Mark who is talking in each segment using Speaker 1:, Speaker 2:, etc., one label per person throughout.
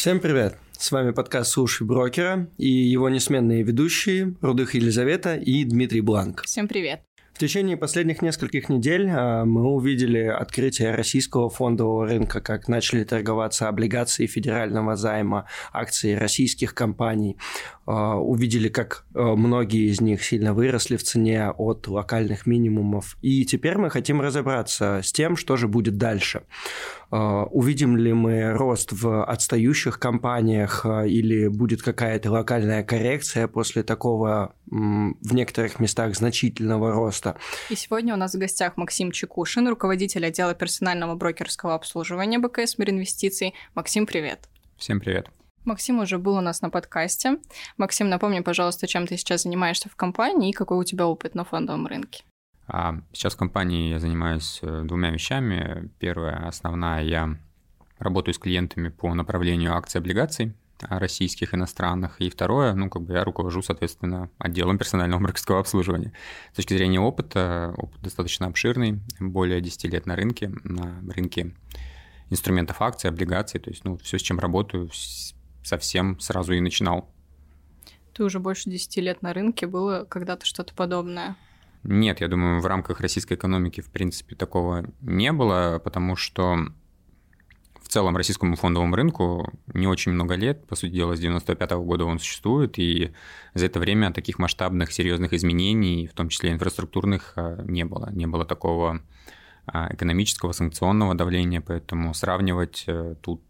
Speaker 1: Всем привет! С вами подкаст «Слушай брокера» и его несменные ведущие Рудых Елизавета и Дмитрий Бланк.
Speaker 2: Всем привет!
Speaker 1: В течение последних нескольких недель а, мы увидели открытие российского фондового рынка, как начали торговаться облигации федерального займа, акции российских компаний. А, увидели, как а, многие из них сильно выросли в цене от локальных минимумов. И теперь мы хотим разобраться с тем, что же будет дальше. Увидим ли мы рост в отстающих компаниях или будет какая-то локальная коррекция после такого в некоторых местах значительного роста.
Speaker 2: И сегодня у нас в гостях Максим Чекушин, руководитель отдела персонального брокерского обслуживания БКС Мир Инвестиций. Максим, привет.
Speaker 3: Всем привет.
Speaker 2: Максим уже был у нас на подкасте. Максим, напомни, пожалуйста, чем ты сейчас занимаешься в компании и какой у тебя опыт на фондовом рынке.
Speaker 3: А, сейчас в компании я занимаюсь э, двумя вещами. Первая, основная, я работаю с клиентами по направлению акций облигаций российских, иностранных. И второе, ну, как бы я руковожу, соответственно, отделом персонального брокерского обслуживания. С точки зрения опыта, опыт достаточно обширный, более 10 лет на рынке, на рынке инструментов акций, облигаций, то есть, ну, все, с чем работаю, совсем сразу и начинал.
Speaker 2: Ты уже больше 10 лет на рынке, было когда-то что-то подобное?
Speaker 3: Нет, я думаю, в рамках российской экономики, в принципе, такого не было, потому что целом российскому фондовому рынку не очень много лет. По сути дела, с 95 -го года он существует, и за это время таких масштабных, серьезных изменений, в том числе инфраструктурных, а, не было. Не было такого а, экономического, санкционного давления, поэтому сравнивать э, тут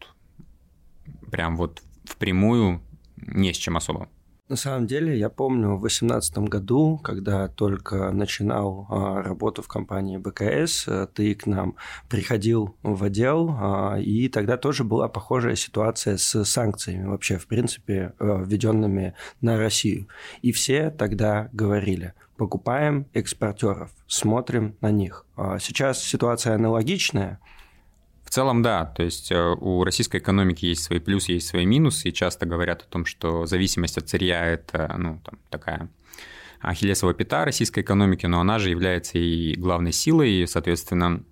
Speaker 3: прям вот впрямую не с чем особо.
Speaker 1: На самом деле, я помню в 2018 году, когда только начинал а, работу в компании БКС, э, ты к нам приходил в отдел, а, и тогда тоже была похожая ситуация с санкциями вообще, в принципе, э, введенными на Россию. И все тогда говорили, покупаем экспортеров, смотрим на них. А сейчас ситуация аналогичная,
Speaker 3: в целом, да. То есть э, у российской экономики есть свои плюсы, есть свои минусы, и часто говорят о том, что зависимость от сырья – это ну, там, такая ахиллесова пята российской экономики, но она же является и главной силой, и, соответственно,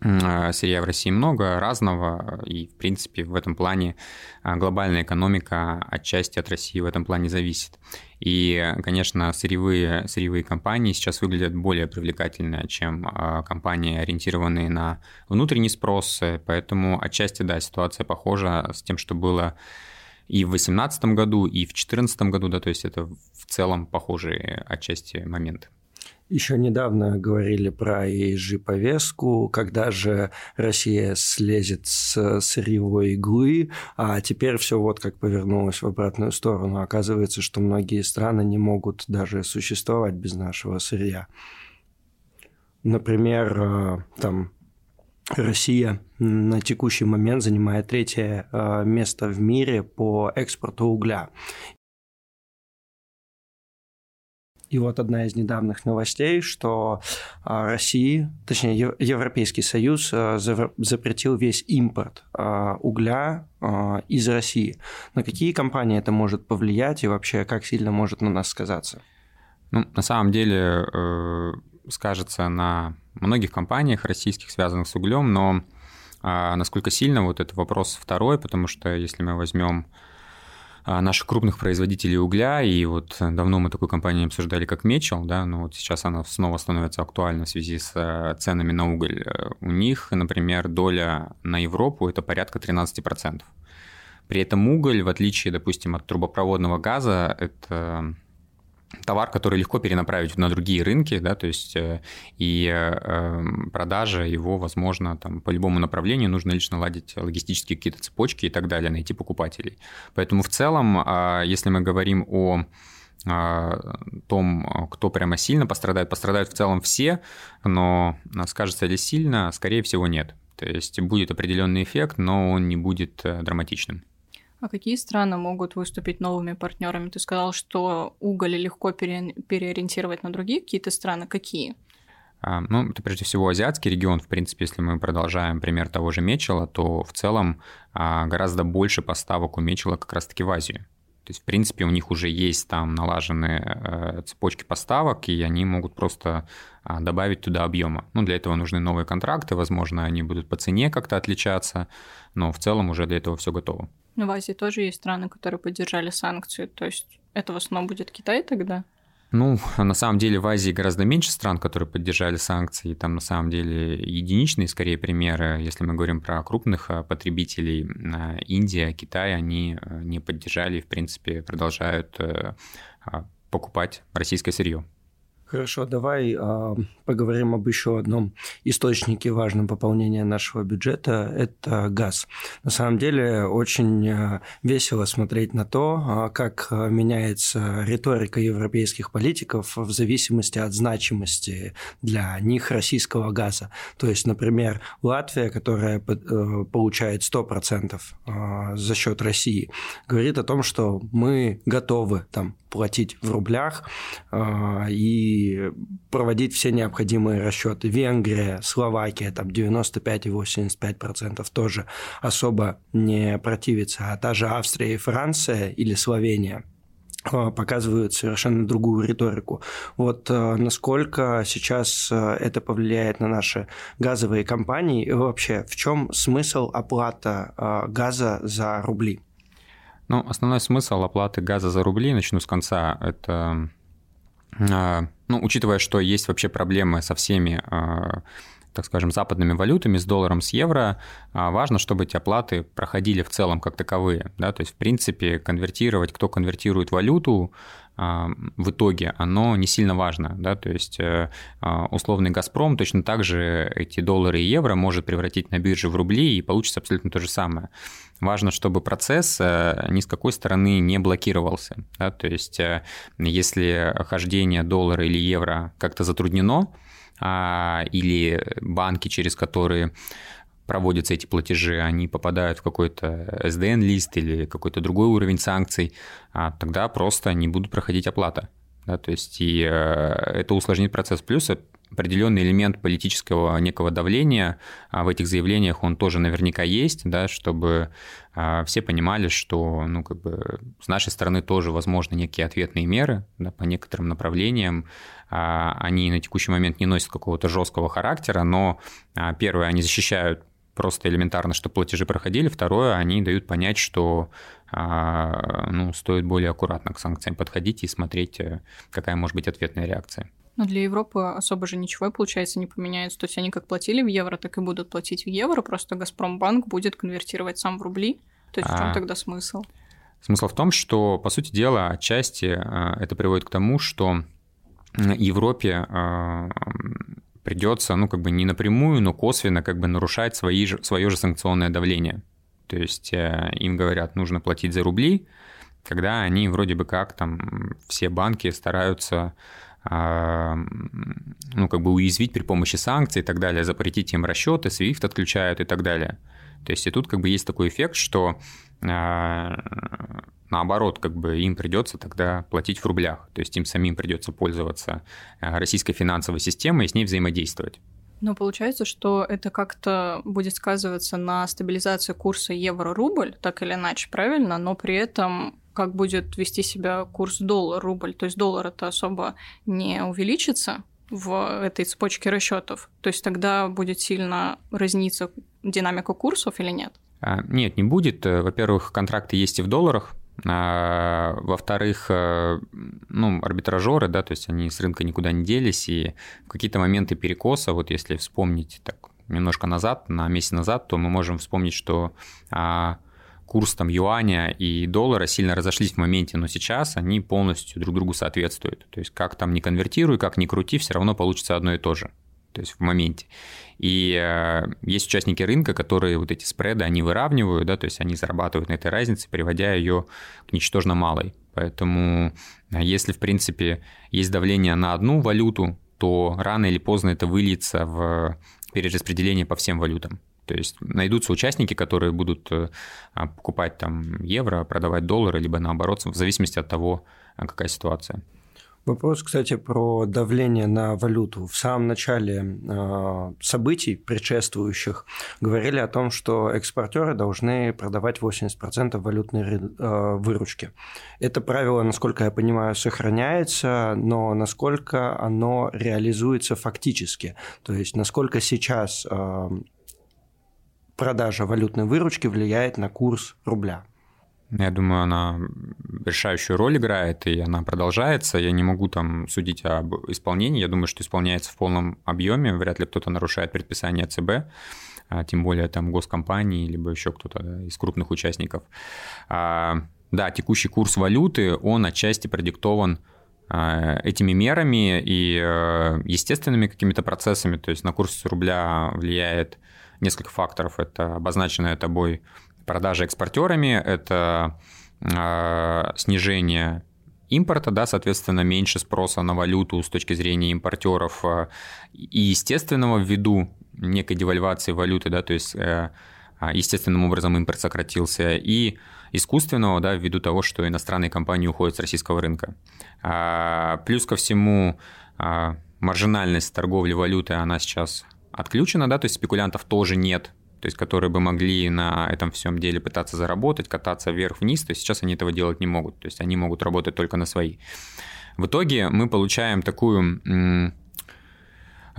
Speaker 3: а, сырья в России много, разного, и, в принципе, в этом плане а, глобальная экономика отчасти от России в этом плане зависит. И, конечно, сырьевые, сырьевые компании сейчас выглядят более привлекательно, чем а, компании, ориентированные на внутренний спрос, поэтому отчасти, да, ситуация похожа с тем, что было и в 2018 году, и в 2014 году, да, то есть это в целом похожие отчасти моменты.
Speaker 1: Еще недавно говорили про ESG-повестку, когда же Россия слезет с сырьевой иглы, а теперь все вот как повернулось в обратную сторону. Оказывается, что многие страны не могут даже существовать без нашего сырья. Например, э, там Россия на текущий момент занимает третье э, место в мире по экспорту угля. И вот одна из недавних новостей, что а, Россия, точнее Европейский Союз а, запретил весь импорт а, угля из России. На какие компании это может повлиять и вообще как сильно может на нас сказаться?
Speaker 3: Ну, на самом деле э, скажется на многих компаниях российских, связанных с углем, но насколько сильно, вот это вопрос второй, потому что если мы возьмем наших крупных производителей угля, и вот давно мы такую компанию обсуждали, как Мечел, да, но вот сейчас она снова становится актуальна в связи с э, ценами на уголь. Э, у них, например, доля на Европу – это порядка 13%. При этом уголь, в отличие, допустим, от трубопроводного газа, это товар, который легко перенаправить на другие рынки, да, то есть э, и э, продажа его, возможно, там по любому направлению нужно лишь наладить логистические какие-то цепочки и так далее, найти покупателей. Поэтому в целом, а, если мы говорим о а, том, кто прямо сильно пострадает, пострадают в целом все, но скажется ли сильно, скорее всего, нет. То есть будет определенный эффект, но он не будет э, драматичным.
Speaker 2: А какие страны могут выступить новыми партнерами? Ты сказал, что уголь легко пере... переориентировать на другие какие-то страны. Какие?
Speaker 3: А, ну, это прежде всего азиатский регион. В принципе, если мы продолжаем пример того же Мечела, то в целом а, гораздо больше поставок у Мечела как раз-таки в Азию. То есть, в принципе, у них уже есть там налаженные э, цепочки поставок, и они могут просто а, добавить туда объема. Ну, для этого нужны новые контракты, возможно, они будут по цене как-то отличаться, но в целом уже для этого все готово.
Speaker 2: Но в Азии тоже есть страны, которые поддержали санкции. То есть это в основном будет Китай тогда?
Speaker 3: Ну, на самом деле в Азии гораздо меньше стран, которые поддержали санкции. Там на самом деле единичные, скорее, примеры. Если мы говорим про крупных э, потребителей, э, Индия, Китай, они э, не поддержали и, в принципе, продолжают покупать российское сырье.
Speaker 1: Хорошо, давай э, поговорим об еще одном источнике важном пополнения нашего бюджета – это газ. На самом деле очень э, весело смотреть на то, э, как меняется риторика европейских политиков в зависимости от значимости для них российского газа. То есть, например, Латвия, которая э, получает 100% э, за счет России, говорит о том, что мы готовы там платить в рублях э, проводить все необходимые расчеты. Венгрия, Словакия, там 95 и 85% тоже особо не противится, а та же Австрия и Франция или Словения э, показывают совершенно другую риторику. Вот э, насколько сейчас это повлияет на наши газовые компании и вообще в чем смысл оплата газа за рубли?
Speaker 3: Ну, основной смысл оплаты газа за рубли, начну с конца, это, ну, учитывая, что есть вообще проблемы со всеми а, так скажем, западными валютами, с долларом, с евро, а, важно, чтобы эти оплаты проходили в целом как таковые. Да? То есть, в принципе, конвертировать, кто конвертирует валюту, а, в итоге оно не сильно важно. Да? То есть э, а, условный «Газпром» точно так же эти доллары и евро может превратить на бирже в рубли, и получится абсолютно то же самое. Важно, чтобы процесс э, ни с какой стороны не блокировался. Да? То есть э, если хождение доллара или евро как-то затруднено, а, или банки, через которые проводятся эти платежи, они попадают в какой-то SDN-лист или какой-то другой уровень санкций, а тогда просто не будут проходить оплата. Да, то есть и э, это усложнит процесс. Плюс определенный элемент политического некого давления а в этих заявлениях, он тоже наверняка есть, да, чтобы а, все понимали, что ну, как бы, с нашей стороны тоже возможны некие ответные меры да, по некоторым направлениям. Они на текущий момент не носят какого-то жесткого характера, но первое, они защищают просто элементарно, чтобы платежи проходили. Второе, они дают понять, что ну, стоит более аккуратно к санкциям подходить и смотреть, э, какая может быть ответная реакция.
Speaker 2: Но для Европы особо же ничего, получается, не поменяется. То есть они как платили в евро, так и будут платить в евро, просто Газпромбанк будет конвертировать сам в рубли. То есть а... в чем тогда смысл?
Speaker 3: Смысл в том, что, по сути дела, отчасти э, это приводит к тому, что Европе э, придется, ну, как бы не напрямую, но косвенно как бы нарушать свои же, свое же санкционное давление. То есть э, им говорят, нужно платить за рубли, когда они вроде бы как там все банки стараются ну, как бы уязвить при помощи санкций и так далее, запретить им расчеты, SWIFT отключают и так далее. То есть и тут как бы есть такой эффект, что наоборот, как бы им придется тогда платить в рублях, то есть им самим придется пользоваться а, российской финансовой системой и с ней взаимодействовать.
Speaker 2: Но получается, что это как-то будет сказываться на стабилизации курса евро-рубль, так или иначе, правильно? Но при этом как будет вести себя курс доллар-рубль. То есть доллар это особо не увеличится в этой цепочке расчетов. То есть тогда будет сильно разниться динамика курсов или нет?
Speaker 3: А, нет, не будет. Во-первых, контракты есть и в долларах. А, во-вторых, э, ну, арбитражеры, да, то есть они с рынка никуда не делись, и в какие-то моменты перекоса, вот если вспомнить так немножко назад, на месяц назад, то мы можем вспомнить, что а, курс там юаня и доллара сильно разошлись в моменте, но сейчас они полностью друг другу соответствуют. То есть как там не конвертируй, как ни крути, все равно получится одно и то же. То есть в моменте. И э, есть участники рынка, которые вот эти спреды, они выравнивают, да, то есть они зарабатывают на этой разнице, приводя ее к ничтожно малой. Поэтому э, если, в принципе, есть давление на одну валюту, то рано или поздно это выльется в перераспределение по всем валютам. То есть найдутся участники, которые будут э, а, покупать там евро, продавать доллары, либо наоборот, в зависимости от того, а, какая ситуация.
Speaker 1: Вопрос, кстати, про давление на валюту. В самом начале э, событий, предшествующих, говорили о том, что экспортеры должны продавать 80% валютной э, выручки. Это правило, насколько я понимаю, сохраняется, но насколько оно реализуется фактически. То есть, насколько сейчас э, продажа валютной выручки влияет на курс рубля?
Speaker 3: Я думаю, она решающую роль играет, и она продолжается. Я не могу там судить об исполнении. Я думаю, что исполняется в полном объеме. Вряд ли кто-то нарушает предписание ЦБ, а тем более там госкомпании, либо еще кто-то да, из крупных участников. А, да, текущий курс валюты, он отчасти продиктован а, этими мерами и естественными какими-то процессами. То есть на курс рубля влияет несколько факторов. Это обозначенная тобой продажи экспортерами, это э, снижение импорта, да, соответственно, меньше спроса на валюту с точки зрения импортеров э, и естественного ввиду некой девальвации валюты, да, то есть э, а, естественным образом импорт сократился, и искусственного, да, ввиду того, что иностранные компании уходят с российского рынка. А, плюс ко всему, а, маржинальность торговли валютой, она сейчас отключена, да, то есть спекулянтов тоже нет, то есть которые бы могли на этом всем деле пытаться заработать, кататься вверх-вниз, то есть сейчас они этого делать не могут, то есть они могут работать только на свои. В итоге мы получаем такую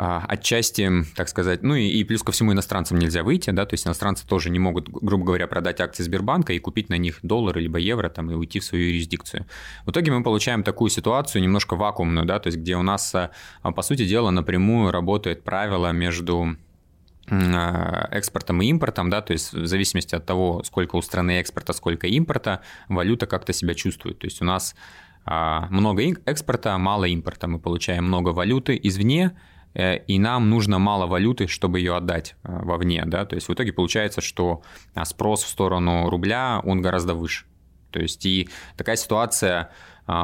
Speaker 3: а, отчасти, так сказать, ну и, и плюс ко всему иностранцам нельзя выйти, да, то есть иностранцы тоже не могут, грубо говоря, продать акции Сбербанка и купить на них доллары либо евро там и уйти в свою юрисдикцию. В итоге мы получаем такую ситуацию немножко вакуумную, да, то есть где у нас, а, по сути дела, напрямую работает правило между экспортом и импортом, да, то есть в зависимости от того, сколько у страны экспорта, сколько импорта, валюта как-то себя чувствует. То есть у нас а, много экспорта, мало импорта, мы получаем много валюты извне, э, и нам нужно мало валюты, чтобы ее отдать э, вовне, да, то есть в итоге получается, что спрос в сторону рубля, он гораздо выше. То есть и такая ситуация а,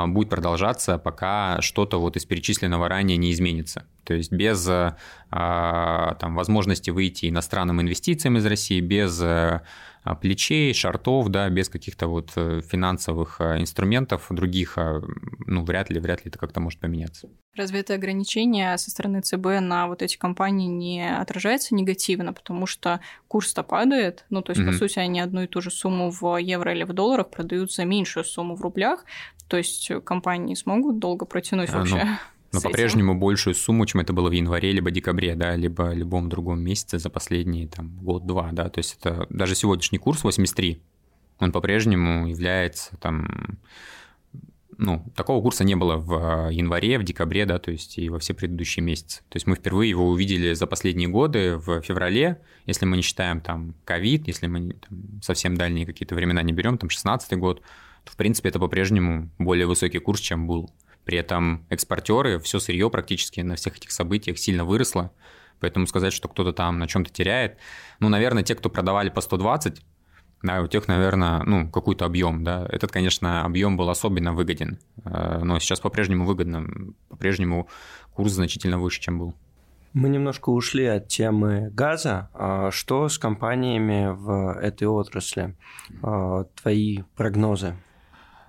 Speaker 3: будет продолжаться, пока что-то вот из перечисленного ранее не изменится. То есть без а, там, возможности выйти иностранным инвестициям из России, без а, плечей, шартов, да, без каких-то вот э, финансовых инструментов других, ну, вряд ли, вряд ли это как-то может поменяться.
Speaker 2: Разве это ограничение со стороны ЦБ на вот эти компании не отражается негативно, потому что курс-то падает, ну, то есть, mm-hmm. по сути, они одну и ту же сумму в евро или в долларах продают за меньшую сумму в рублях, то есть компании смогут долго протянуть а, вообще? Ну,
Speaker 3: но по-прежнему большую сумму, чем это было в январе, либо декабре, да, либо любом другом месяце за последние там год-два, да, то есть это даже сегодняшний курс 83, он по-прежнему является там, ну, такого курса не было в январе, в декабре, да, то есть и во все предыдущие месяцы. То есть мы впервые его увидели за последние годы в феврале, если мы не считаем там ковид, если мы там, совсем дальние какие-то времена не берем, там 16 год, в принципе, это по-прежнему более высокий курс, чем был. При этом экспортеры, все сырье практически на всех этих событиях сильно выросло, поэтому сказать, что кто-то там на чем-то теряет, ну, наверное, те, кто продавали по 120, да, у тех, наверное, ну, какой-то объем, да. Этот, конечно, объем был особенно выгоден, э, но сейчас по-прежнему выгодно, по-прежнему курс значительно выше, чем был.
Speaker 1: Мы немножко ушли от темы газа. А что с компаниями в этой отрасли? А, твои прогнозы?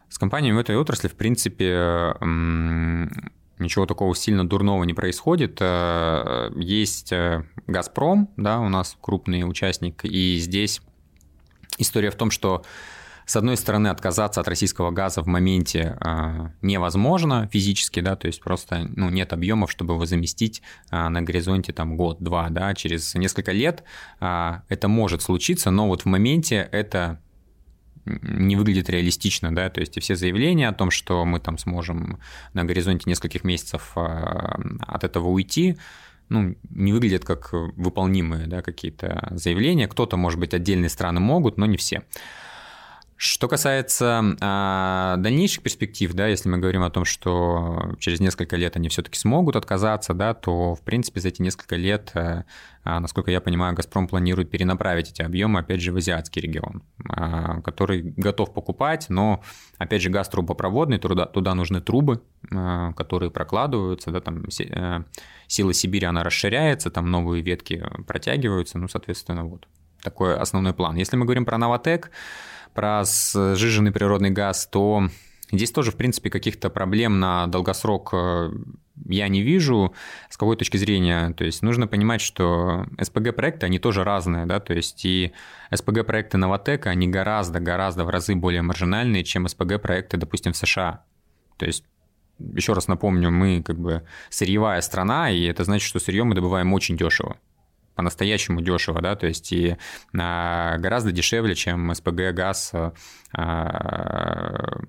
Speaker 3: С компаниями в этой отрасли, в принципе, ничего такого сильно дурного не происходит. Э, есть э, «Газпром», да, у нас крупный участник, и здесь история в том, что с одной стороны, отказаться от российского газа в моменте э, невозможно физически, да, то есть просто ну, нет объемов, чтобы его заместить э, на горизонте там год-два, да, через несколько лет э, это может случиться, но вот в моменте это не выглядит реалистично, да, то есть и все заявления о том, что мы там сможем на горизонте нескольких месяцев а, от этого уйти, ну, не выглядят как выполнимые, да, какие-то заявления. Кто-то, может быть, отдельные страны могут, но не все. Что касается а, дальнейших перспектив, да, если мы говорим о том, что через несколько лет они все-таки смогут отказаться, да, то в принципе за эти несколько лет, а, а, насколько я понимаю, Газпром планирует перенаправить эти объемы опять же в азиатский регион, а, который готов покупать, но опять же газ трубопроводный, туда, туда нужны трубы, а, которые прокладываются, да, там а, сила Сибири она расширяется, там новые ветки протягиваются, ну соответственно вот такой основной план. Если мы говорим про Новотек, про сжиженный природный газ, то здесь тоже, в принципе, каких-то проблем на долгосрок э, я не вижу. С какой точки зрения? То есть нужно понимать, что СПГ-проекты, они тоже разные, да, то есть и СПГ-проекты Новотека, они гораздо-гораздо в разы более маржинальные, чем СПГ-проекты, допустим, в США. То есть еще раз напомню, мы как бы сырьевая страна, и это значит, что сырье мы добываем очень дешево. По-настоящему дешево, да, то есть и а, гораздо дешевле, чем СПГ газ а,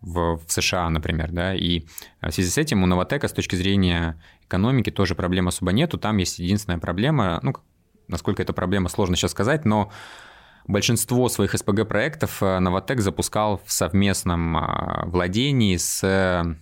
Speaker 3: в, в США, например, да, и в связи с этим у Новотека с точки зрения экономики тоже проблем особо нету, там есть единственная проблема, ну, насколько эта проблема сложно сейчас сказать, но большинство своих СПГ-проектов Новотек запускал в совместном владении с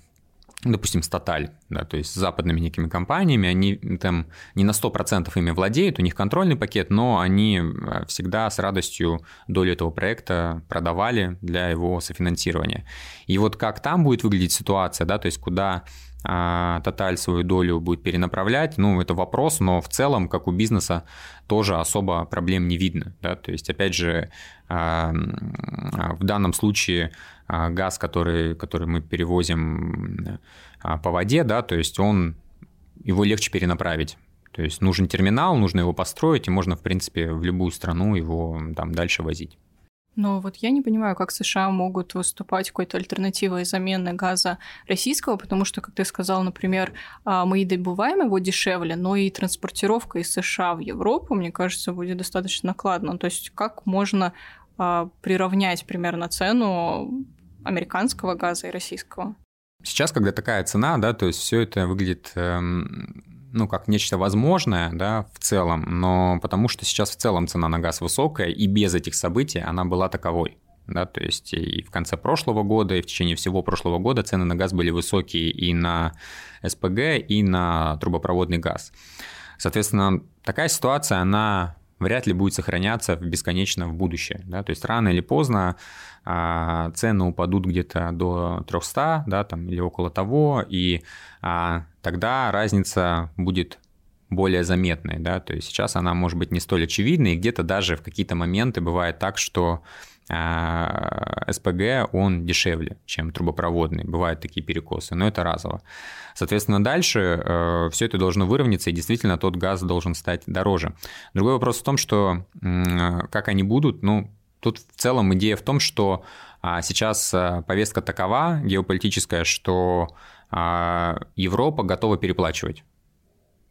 Speaker 3: допустим, Статаль, да, то есть с западными некими компаниями, они там не на 100% ими владеют, у них контрольный пакет, но они э, всегда с радостью долю этого проекта продавали для его софинансирования. И вот как там будет выглядеть ситуация, да, то есть куда а, свою долю будет перенаправлять, ну, это вопрос, но в целом, как у бизнеса, тоже особо проблем не видно, да, то есть, опять же, а, в данном случае а, газ, который, который мы перевозим а, по воде, да, то есть он, его легче перенаправить. То есть нужен терминал, нужно его построить, и можно, в принципе, в любую страну его там дальше возить.
Speaker 2: Но вот я не понимаю, как США могут выступать какой-то альтернативой замены газа российского, потому что, как ты сказал, например, а, мы и добываем его дешевле, но и транспортировка из США в Европу, мне кажется, будет достаточно накладно. То есть как можно приравнять примерно цену американского газа и российского.
Speaker 3: Сейчас, когда такая цена, да, то есть все это выглядит эм, ну, как нечто возможное, да, в целом, но потому что сейчас в целом цена на газ высокая, и без этих событий она была таковой. Да, то есть и в конце прошлого года, и в течение всего прошлого года цены на газ были высокие и на СПГ, и на трубопроводный газ. Соответственно, такая ситуация, она вряд ли будет сохраняться бесконечно в будущее. Да? То есть рано или поздно а, цены упадут где-то до 300 да, там, или около того, и а, тогда разница будет более заметной, да, то есть сейчас она может быть не столь очевидной, и где-то даже в какие-то моменты бывает так, что а, СПГ, он дешевле, чем трубопроводный. Бывают такие перекосы, но это разово. Соответственно, дальше э, все это должно выровняться, и действительно тот газ должен стать дороже. Другой вопрос в том, что как они будут, ну, тут в целом идея в том, что а, сейчас э, повестка такова, геополитическая, что а, Европа готова переплачивать.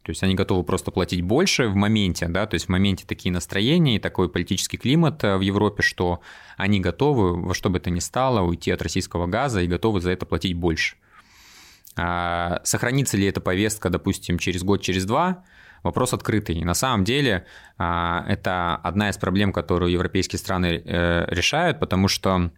Speaker 3: То есть они готовы просто платить больше в моменте, да, то есть в моменте такие настроения и такой политический климат э, в Европе, что они готовы во что бы то ни стало уйти от российского газа и готовы за это платить больше. А сохранится ли эта повестка, допустим, через год, через два, вопрос открытый. На самом деле а, это одна из проблем, которую европейские страны э, решают, потому что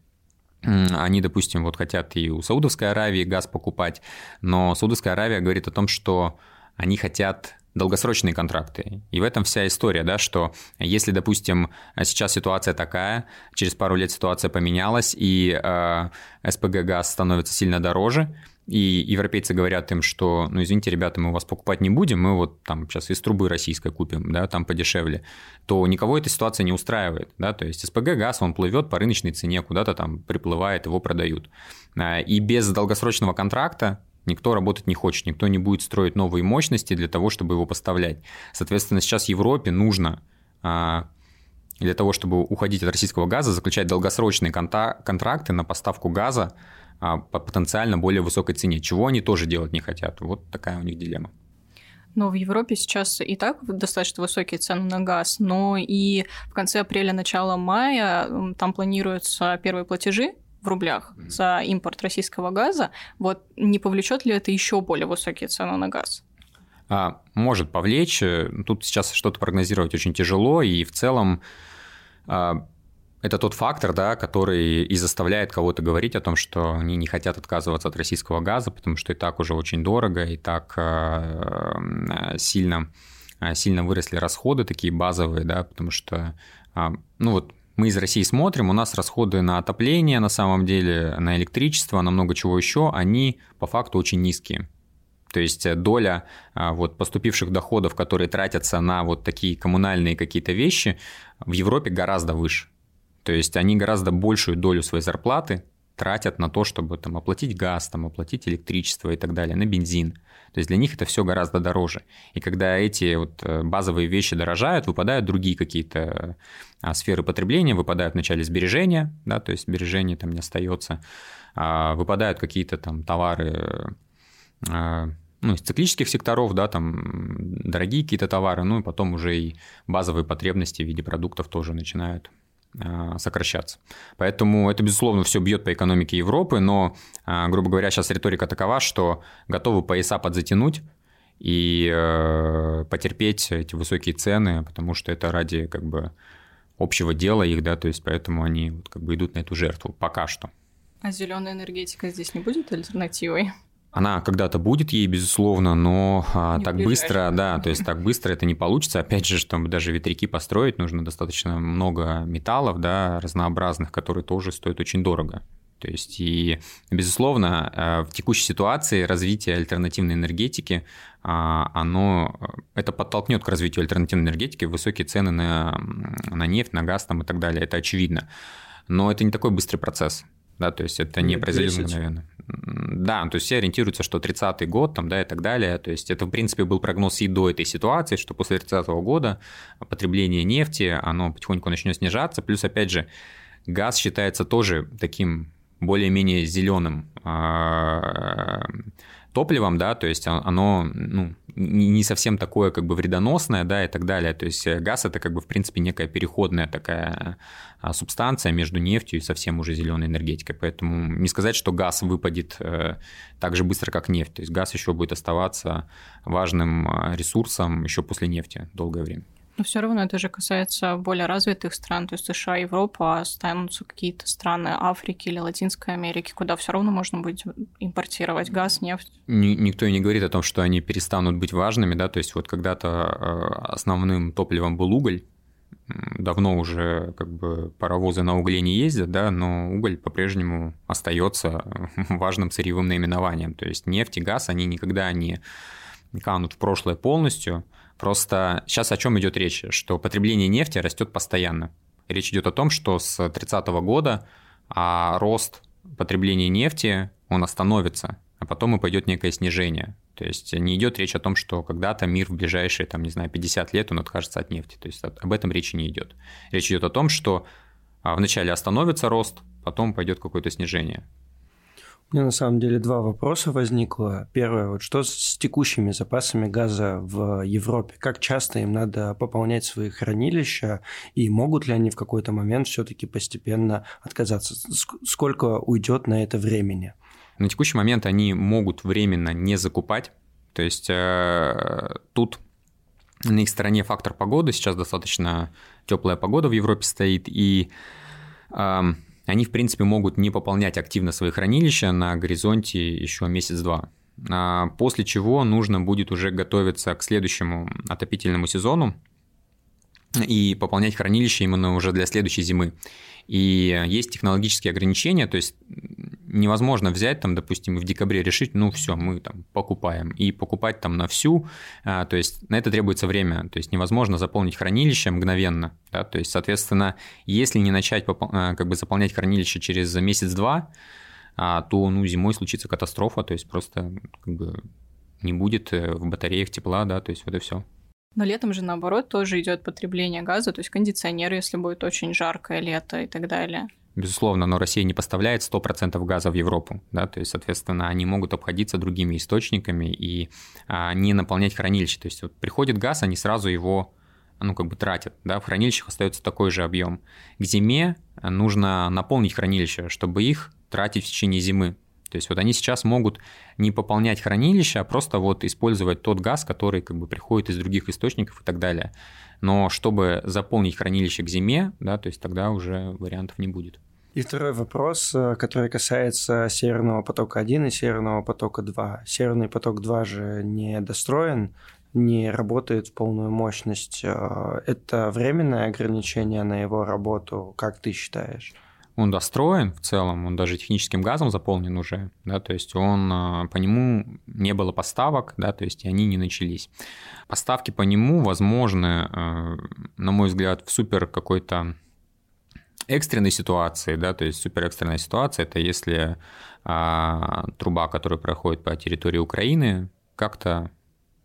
Speaker 3: они, допустим, вот хотят и у Саудовской Аравии газ покупать, но Саудовская Аравия говорит о том, что они хотят долгосрочные контракты. И в этом вся история, да, что если, допустим, сейчас ситуация такая, через пару лет ситуация поменялась, и э, СПГ газ становится сильно дороже, и европейцы говорят им, что, ну, извините, ребята, мы у вас покупать не будем, мы вот там сейчас из трубы российской купим, да, там подешевле, то никого эта ситуация не устраивает, да, то есть СПГ газ, он плывет по рыночной цене, куда-то там приплывает, его продают. А, и без долгосрочного контракта Никто работать не хочет, никто не будет строить новые мощности для того, чтобы его поставлять. Соответственно, сейчас Европе нужно а, для того, чтобы уходить от российского газа, заключать долгосрочные контракты на поставку газа а, по потенциально более высокой цене, чего они тоже делать не хотят. Вот такая у них дилемма.
Speaker 2: Но в Европе сейчас и так достаточно высокие цены на газ, но и в конце апреля, начало мая там планируются первые платежи в рублях за импорт российского газа, вот не повлечет ли это еще более высокие цены на газ?
Speaker 3: А, может повлечь. Тут сейчас что-то прогнозировать очень тяжело, и в целом а, это тот фактор, да, который и заставляет кого-то говорить о том, что они не хотят отказываться от российского газа, потому что и так уже очень дорого, и так а, сильно, сильно выросли расходы такие базовые, да, потому что, ну вот мы из России смотрим, у нас расходы на отопление на самом деле, на электричество, на много чего еще, они по факту очень низкие. То есть э, доля а, вот, поступивших доходов, которые тратятся на вот такие коммунальные какие-то вещи, в Европе гораздо выше. То есть они гораздо большую долю своей зарплаты тратят на то, чтобы там, оплатить газ, там, оплатить электричество и так далее, на бензин. То есть для них это все гораздо дороже. И когда эти вот э, базовые вещи дорожают, выпадают другие какие-то а, сферы потребления, выпадают вначале сбережения, да, то есть сбережений там не остается, а выпадают какие-то там товары а, ну, из циклических секторов, да, там дорогие какие-то товары, ну и потом уже и базовые потребности в виде продуктов тоже начинают сокращаться. Поэтому это, безусловно, все бьет по экономике Европы, но, а, грубо говоря, сейчас риторика такова, что готовы пояса подзатянуть и э, потерпеть эти высокие цены, потому что это ради как бы общего дела их, да, то есть поэтому они как бы идут на эту жертву пока что.
Speaker 2: А зеленая энергетика здесь не будет альтернативой?
Speaker 3: Она когда-то будет ей, безусловно, но а, так быстро, да, то есть так быстро это не получится. Опять же, чтобы даже ветряки построить, нужно достаточно много металлов, да, разнообразных, которые тоже стоят очень дорого. То есть, и, безусловно, э, в текущей ситуации развитие альтернативной энергетики, а, оно, это подтолкнет к развитию альтернативной энергетики, высокие цены на, на нефть, на газ там и так далее, это очевидно. Но это не такой быстрый процесс да, то есть это не произойдет мгновенно. Да, то есть все ориентируются, что 30-й год там, да, и так далее, то есть это, в принципе, был прогноз и до этой ситуации, что после 30-го года потребление нефти, оно потихоньку начнет снижаться, плюс, опять же, газ считается тоже таким более-менее зеленым а, топливом, да, то есть оно ну, не совсем такое как бы вредоносное, да, и так далее. То есть газ это как бы в принципе некая переходная такая а, субстанция между нефтью и совсем уже зеленой энергетикой. Поэтому не сказать, что газ выпадет э, так же быстро, как нефть. То есть газ еще будет оставаться важным а, ресурсом еще после нефти долгое время.
Speaker 2: Но все равно это же касается более развитых стран, то есть США, Европа, а останутся какие-то страны Африки или Латинской Америки, куда все равно можно будет импортировать газ, нефть.
Speaker 3: Никто и не говорит о том, что они перестанут быть важными, да, то есть вот когда-то э, основным топливом был уголь, давно уже как бы паровозы на угле не ездят, да, но уголь по-прежнему остается важным сырьевым наименованием. То есть нефть и газ, они никогда не канут в прошлое полностью. Просто сейчас о чем идет речь? Что потребление нефти растет постоянно. Речь идет о том, что с 30 года а рост потребления нефти, он остановится, а потом и пойдет некое снижение. То есть не идет речь о том, что когда-то мир в ближайшие, там, не знаю, 50 лет он откажется от нефти. То есть об этом речи не идет. Речь идет о том, что а, вначале остановится рост, потом пойдет какое-то снижение.
Speaker 1: Меня на самом деле два вопроса возникло. Первое, вот что с текущими запасами газа в Европе? Как часто им надо пополнять свои хранилища? И могут ли они в какой-то момент все-таки постепенно отказаться? Сколько уйдет на это времени?
Speaker 3: На текущий момент они могут временно не закупать. То есть э, тут на их стороне фактор погоды. Сейчас достаточно теплая погода в Европе стоит. И э, они, в принципе, могут не пополнять активно свои хранилища на горизонте еще месяц-два. А после чего нужно будет уже готовиться к следующему отопительному сезону и пополнять хранилище именно уже для следующей зимы. И есть технологические ограничения, то есть невозможно взять, там, допустим, в декабре решить, ну все, мы там покупаем, и покупать там на всю, а, то есть на это требуется время, то есть невозможно заполнить хранилище мгновенно, да, то есть, соответственно, если не начать а, как бы заполнять хранилище через месяц-два, а, то, ну, зимой случится катастрофа, то есть просто как бы не будет э, в батареях тепла, да, то есть вот и все.
Speaker 2: Но летом же, наоборот, тоже идет потребление газа, то есть кондиционер, если будет очень жаркое лето и так далее
Speaker 3: безусловно, но Россия не поставляет 100% газа в Европу, да, то есть, соответственно, они могут обходиться другими источниками и а, не наполнять хранилище. То есть, вот приходит газ, они сразу его ну, как бы тратят, да, в хранилищах остается такой же объем. К зиме нужно наполнить хранилище, чтобы их тратить в течение зимы. То есть вот они сейчас могут не пополнять хранилище, а просто вот использовать тот газ, который как бы приходит из других источников и так далее. Но чтобы заполнить хранилище к зиме, да, то есть тогда уже вариантов не будет.
Speaker 1: И второй вопрос, э, который касается Северного потока-1 и Северного потока-2. Северный поток-2 же не достроен, не работает в полную мощность. Э, это временное ограничение на его работу, как ты считаешь?
Speaker 3: Он достроен в целом, он даже техническим газом заполнен уже, да, то есть он, а, по нему не было поставок, да, то есть и они не начались. Поставки по нему возможны, а, на мой взгляд, в супер какой-то экстренной ситуации, да, то есть супер экстренная ситуация, это если а, труба, которая проходит по территории Украины, как-то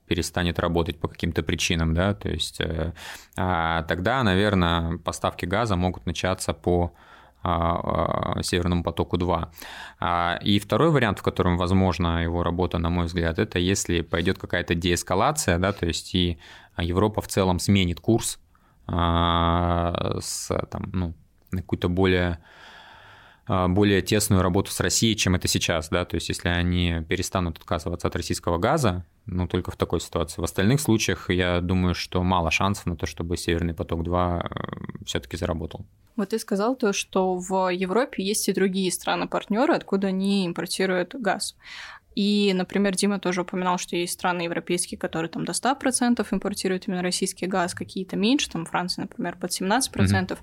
Speaker 3: перестанет работать по каким-то причинам, да, то есть э, а, тогда, наверное, поставки газа могут начаться по Северному потоку-2. И второй вариант, в котором возможна его работа, на мой взгляд, это если пойдет какая-то деэскалация, да, то есть и Европа в целом сменит курс с там, ну, какую-то более а, более тесную работу с Россией, чем это сейчас, да, то есть если они перестанут отказываться от российского газа, ну, только в такой ситуации. В остальных случаях я думаю, что мало шансов на то, чтобы Северный поток-2 э, все-таки заработал.
Speaker 2: Вот ты сказал то, что в Европе есть и другие страны-партнеры, откуда они импортируют газ. И, например, Дима тоже упоминал, что есть страны европейские, которые там до 100% импортируют именно российский газ, какие-то меньше, там Франция, например, под 17%. Mm-hmm.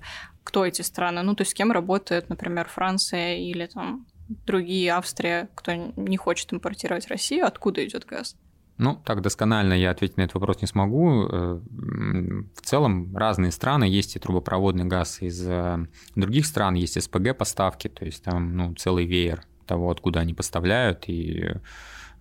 Speaker 2: Кто эти страны? Ну, то есть с кем работает, например, Франция или там другие, Австрия, кто не хочет импортировать Россию, откуда идет газ?
Speaker 3: Ну, так досконально я ответить на этот вопрос не смогу. Э, в целом разные страны, есть и трубопроводный газ из э, других стран, есть СПГ поставки, то есть там ну, целый веер того, откуда они поставляют, и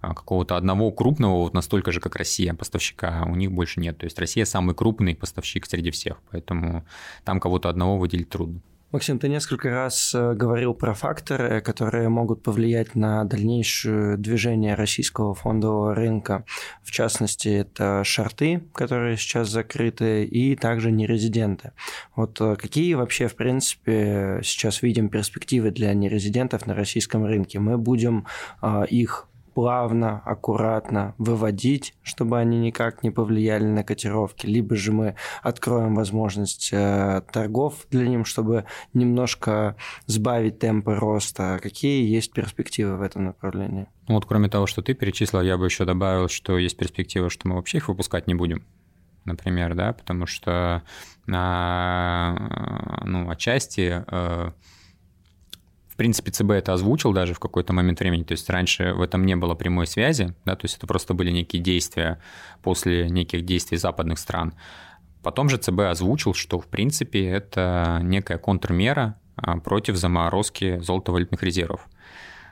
Speaker 3: а, какого-то одного крупного, вот настолько же, как Россия, поставщика, у них больше нет. То есть Россия самый крупный поставщик среди всех, поэтому там кого-то одного выделить трудно.
Speaker 1: Максим, ты несколько раз э, говорил про факторы, которые могут повлиять на дальнейшее движение российского фондового рынка. В частности, это шарты, которые сейчас закрыты, и также нерезиденты. Вот э, какие вообще, в принципе, сейчас видим перспективы для нерезидентов на российском рынке? Мы будем э, их плавно, аккуратно выводить, чтобы они никак не повлияли на котировки, либо же мы откроем возможность э, торгов для них, чтобы немножко сбавить темпы роста. Какие есть перспективы в этом направлении?
Speaker 3: Ну вот кроме того, что ты перечислил, я бы еще добавил, что есть перспектива, что мы вообще их выпускать не будем например, да, потому что, а, ну, отчасти э, в принципе, ЦБ это озвучил даже в какой-то момент времени, то есть раньше в этом не было прямой связи, да, то есть это просто были некие действия после неких действий западных стран. Потом же ЦБ озвучил, что, в принципе, это некая контрмера а, против заморозки золотовалютных резервов.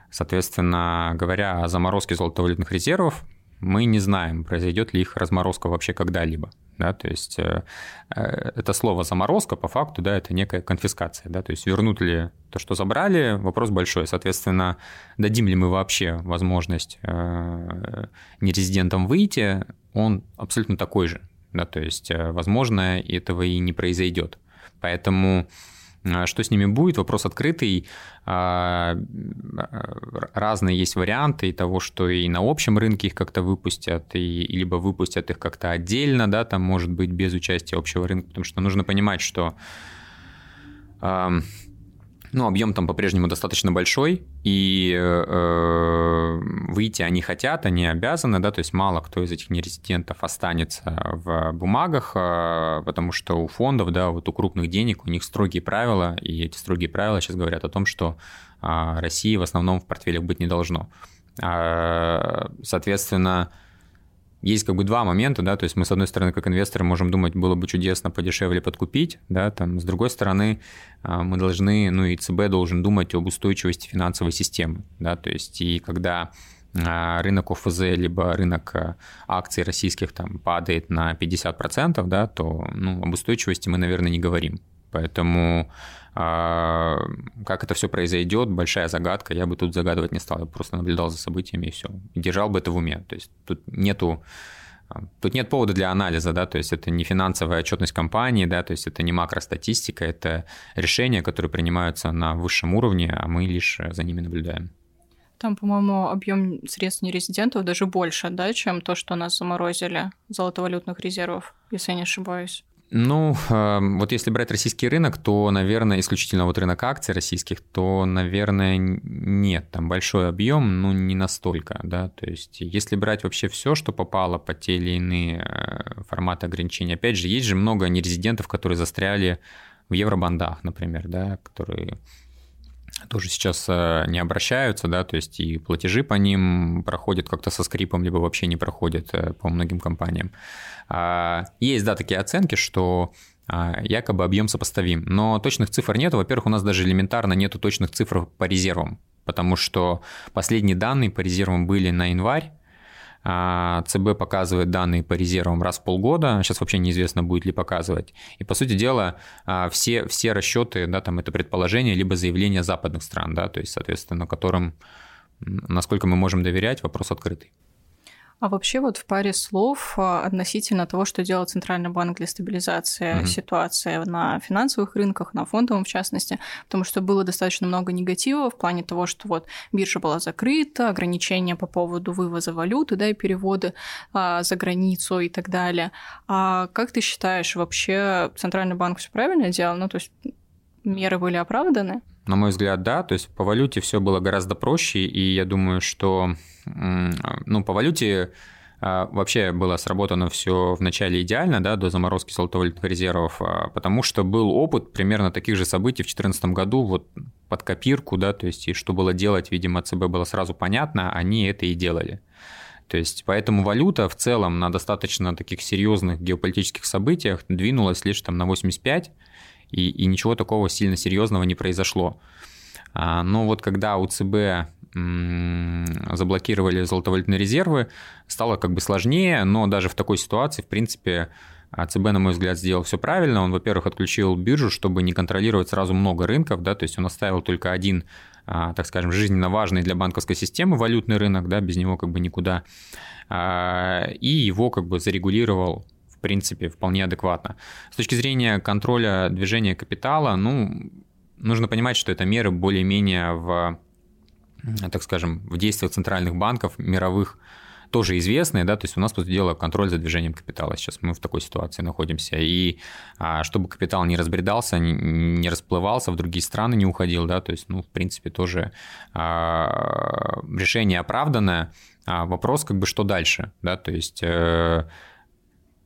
Speaker 3: Соответственно, говоря о заморозке золотовалютных резервов, мы не знаем, произойдет ли их разморозка вообще когда-либо. Да, то есть э, э, это слово заморозка по факту, да, это некая конфискация, да, то есть вернут ли то, что забрали, вопрос большой. Соответственно, дадим ли мы вообще возможность э, нерезидентам выйти, он абсолютно такой же, да, то есть, возможно, этого и не произойдет. Поэтому что с ними будет? Вопрос открытый. А, разные есть варианты того, что и на общем рынке их как-то выпустят, и, либо выпустят их как-то отдельно, да, там может быть без участия общего рынка, потому что нужно понимать, что ну, объем там по-прежнему достаточно большой, и э, выйти они хотят, они обязаны, да, то есть мало кто из этих нерезидентов останется в бумагах, э, потому что у фондов, да, вот у крупных денег у них строгие правила, и эти строгие правила сейчас говорят о том, что э, России в основном в портфелях быть не должно. Э, соответственно, есть как бы два момента, да, то есть мы, с одной стороны, как инвесторы можем думать, было бы чудесно подешевле подкупить, да, там, с другой стороны, а, мы должны, ну и ЦБ должен думать об устойчивости финансовой системы, да, то есть и когда а, рынок ОФЗ либо рынок а, акций российских там падает на 50%, да, то ну, об устойчивости мы, наверное, не говорим. Поэтому как это все произойдет, большая загадка. Я бы тут загадывать не стал, я просто наблюдал за событиями и все. Держал бы это в уме. То есть тут нету а, Тут нет повода для анализа, да, то есть это не финансовая отчетность компании, да, то есть это не макростатистика, это решения, которые принимаются на высшем уровне, а мы лишь за ними наблюдаем.
Speaker 2: Там, по-моему, объем средств нерезидентов даже больше, да, чем то, что нас заморозили золотовалютных резервов, если я не ошибаюсь.
Speaker 3: Ну, эм, вот если брать российский рынок, то, наверное, исключительно вот рынок акций российских, то, наверное, нет, там большой объем, но не настолько, да, то есть если брать вообще все, что попало по те или иные э, форматы ограничений, опять же, есть же много нерезидентов, которые застряли в евробандах, например, да, которые тоже сейчас э, не обращаются, да, то есть и платежи по ним проходят как-то со скрипом, либо вообще не проходят э, по многим компаниям. А, есть, да, такие оценки, что а, якобы объем сопоставим, но точных цифр нет. Во-первых, у нас даже элементарно нету точных цифр по резервам, потому что последние данные по резервам были на январь, ЦБ показывает данные по резервам раз в полгода, сейчас вообще неизвестно, будет ли показывать. И, по сути дела, а, все, все расчеты, да, там это предположение, либо заявления западных стран, да, то есть, соответственно, которым, насколько мы можем доверять, вопрос открытый.
Speaker 2: А вообще вот в паре слов а, относительно того, что делал Центральный банк для стабилизации mm-hmm. ситуации на финансовых рынках, на фондовом в частности, потому что было достаточно много негатива в плане того, что вот биржа была закрыта, ограничения по поводу вывоза валюты, да, и переводы а, за границу и так далее. А как ты считаешь, вообще Центральный банк все правильно делал? Ну, то есть меры были оправданы?
Speaker 3: На мой взгляд, да. То есть по валюте все было гораздо проще, и я думаю, что ну, по валюте а, вообще было сработано все вначале идеально, да, до заморозки золотовалютных резервов, а, потому что был опыт примерно таких же событий в 2014 году, вот под копирку, да, то есть и что было делать, видимо, ЦБ было сразу понятно, они это и делали. То есть поэтому валюта в целом на достаточно таких серьезных геополитических событиях двинулась лишь там на 85, и, и ничего такого сильно серьезного не произошло. А, но вот когда у ЦБ заблокировали золотовалютные резервы, стало как бы сложнее, но даже в такой ситуации, в принципе, ЦБ, на мой взгляд, сделал все правильно. Он, во-первых, отключил биржу, чтобы не контролировать сразу много рынков, да, то есть он оставил только один, а, так скажем, жизненно важный для банковской системы валютный рынок, да, без него как бы никуда, а, и его как бы зарегулировал принципе, вполне адекватно. С точки зрения контроля движения капитала, ну, нужно понимать, что это меры более-менее в так скажем, в действиях центральных банков мировых тоже известные, да, то есть у нас, по сути дела, контроль за движением капитала. Сейчас мы в такой ситуации находимся. И а, чтобы капитал не разбредался, не, не расплывался, в другие страны не уходил, да, то есть, ну, в принципе, тоже а, решение оправданное. А вопрос, как бы, что дальше, да, то есть... Э,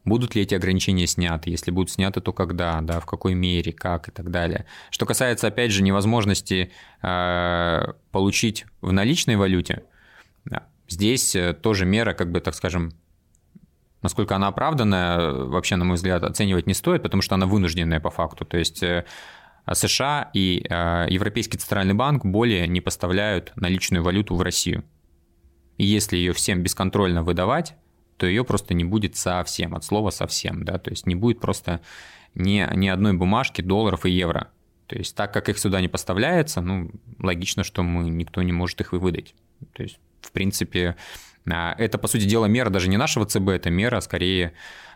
Speaker 3: Будут ли эти ограничения сняты? Если будут сняты, то когда, да, в какой мере, как и так далее. Что касается, опять же, невозможности э, получить в наличной валюте, да, здесь э, тоже мера, как бы, так скажем, насколько она оправданная, вообще, на мой взгляд, оценивать не стоит, потому что она вынужденная по факту. То есть э, США и э, Европейский центральный банк более не поставляют наличную валюту в Россию. И если ее всем бесконтрольно выдавать, то ее просто не будет совсем, от слова совсем, да, то есть не будет просто ни, ни одной бумажки долларов и евро. То есть так как их сюда не поставляется, ну, логично, что мы, никто не может их выдать. То есть, в принципе, а, это, по сути дела, мера даже не нашего ЦБ, это мера скорее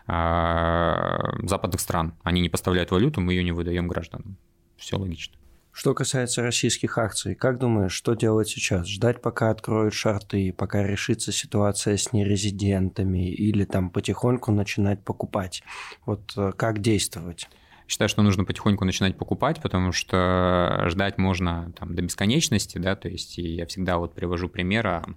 Speaker 3: а, западных стран. Они не поставляют валюту, мы ее не выдаем гражданам. Все логично.
Speaker 1: Что касается российских акций, как думаешь, что делать сейчас? Ждать, пока откроют шарты, пока решится ситуация с нерезидентами, или там потихоньку начинать покупать? Вот э, как действовать?
Speaker 3: Считаю, что нужно потихоньку начинать покупать, потому что ждать можно там, до бесконечности, да, то есть я всегда вот привожу пример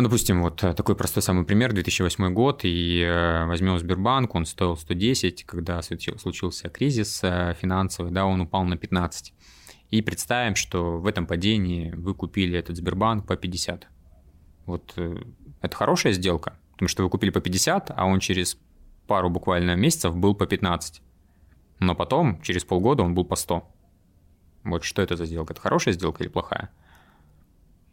Speaker 3: ну, допустим, вот э, такой простой самый пример, 2008 год, и э, возьмем Сбербанк, он стоил 110, когда случился кризис э, финансовый, да, он упал на 15. И представим, что в этом падении вы купили этот Сбербанк по 50. Вот это хорошая сделка, потому что вы купили по 50, а он через пару буквально месяцев был по 15. Но потом, через полгода, он был по 100. Вот что это за сделка? Это хорошая сделка или плохая?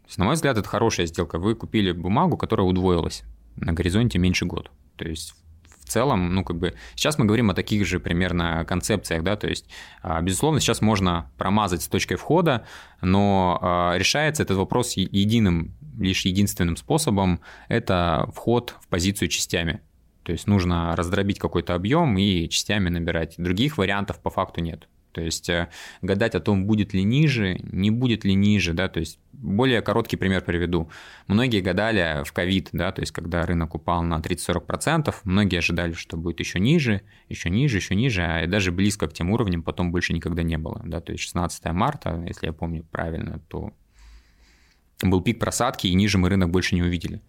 Speaker 3: Есть, на мой взгляд, это хорошая сделка. Вы купили бумагу, которая удвоилась на горизонте меньше год. То есть в целом, ну, как бы, сейчас мы говорим о таких же примерно концепциях, да, то есть, а, безусловно, сейчас можно промазать с точкой входа, но а, решается этот вопрос единым, лишь единственным способом, это вход в позицию частями. То есть нужно раздробить какой-то объем и частями набирать. Других вариантов по факту нет. То есть э, гадать о том, будет ли ниже, не будет ли ниже, да, то есть более короткий пример приведу. Многие гадали в ковид, да, то есть когда рынок упал на 30-40%, многие ожидали, что будет еще ниже, еще ниже, еще ниже, а даже близко к тем уровням потом больше никогда не было, да, то есть 16 марта, если я помню правильно, то был пик просадки, и ниже мы рынок больше не увидели.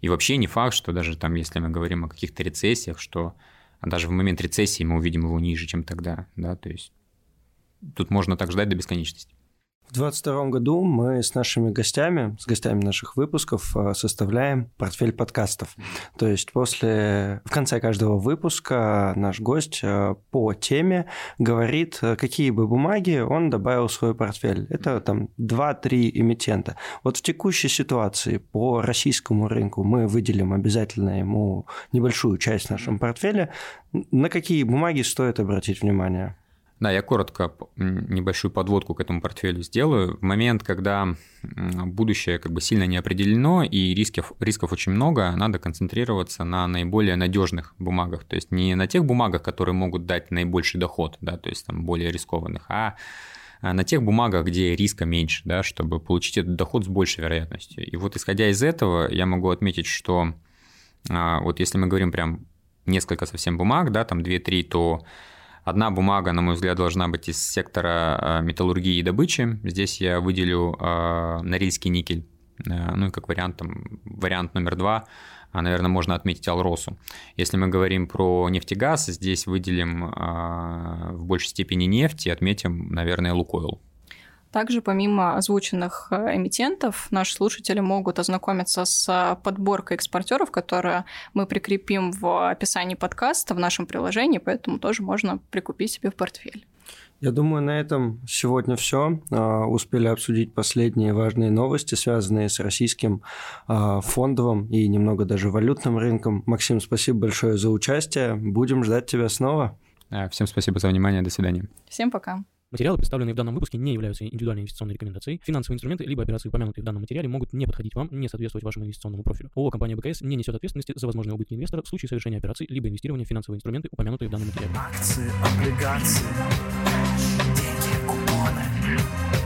Speaker 3: И вообще не факт, что даже там, если мы говорим о каких-то рецессиях, что даже в момент рецессии мы увидим его ниже, чем тогда, да, то есть тут можно так ждать до бесконечности.
Speaker 1: В 2022 году мы с нашими гостями, с гостями наших выпусков э, составляем портфель подкастов. То есть после, в конце каждого выпуска наш гость э, по теме говорит, э, какие бы бумаги он добавил в свой портфель. Это там 2-3 эмитента. Вот в текущей ситуации по российскому рынку мы выделим обязательно ему небольшую часть в нашем портфеле. На какие бумаги стоит обратить внимание?
Speaker 3: Да, я коротко небольшую подводку к этому портфелю сделаю. В момент, когда будущее как бы сильно не определено и рисков, рисков очень много, надо концентрироваться на наиболее надежных бумагах. То есть не на тех бумагах, которые могут дать наибольший доход, да, то есть там более рискованных, а на тех бумагах, где риска меньше, да, чтобы получить этот доход с большей вероятностью. И вот исходя из этого, я могу отметить, что а, вот если мы говорим прям несколько совсем бумаг, да, там 2-3, то Одна бумага, на мой взгляд, должна быть из сектора э, металлургии и добычи. Здесь я выделю э, Норильский никель. Э, ну и как вариант, там, вариант номер два, наверное, можно отметить Алросу. Если мы говорим про нефтегаз, здесь выделим в большей степени нефть и отметим, наверное, Лукойл.
Speaker 2: Также помимо озвученных э, эмитентов, наши слушатели могут ознакомиться с э, подборкой экспортеров, которую мы прикрепим в описании подкаста в нашем приложении, поэтому тоже можно прикупить себе в портфель.
Speaker 1: Я думаю, на этом сегодня все. А, успели обсудить последние важные новости, связанные с российским фондовым и немного даже валютным рынком. Максим, спасибо большое за участие. Будем ждать тебя снова.
Speaker 3: Всем спасибо за внимание. До свидания.
Speaker 2: Всем пока.
Speaker 4: Материалы, представленные в данном выпуске, не являются индивидуальной инвестиционной рекомендацией. Финансовые инструменты, либо операции, упомянутые в данном материале, могут не подходить вам, не соответствовать вашему инвестиционному профилю. ООО компания БКС не несет ответственности за возможные убытки инвестора в случае совершения операций, либо инвестирования в финансовые инструменты, упомянутые в данном материале. Акции, облигации, деньги, купоны.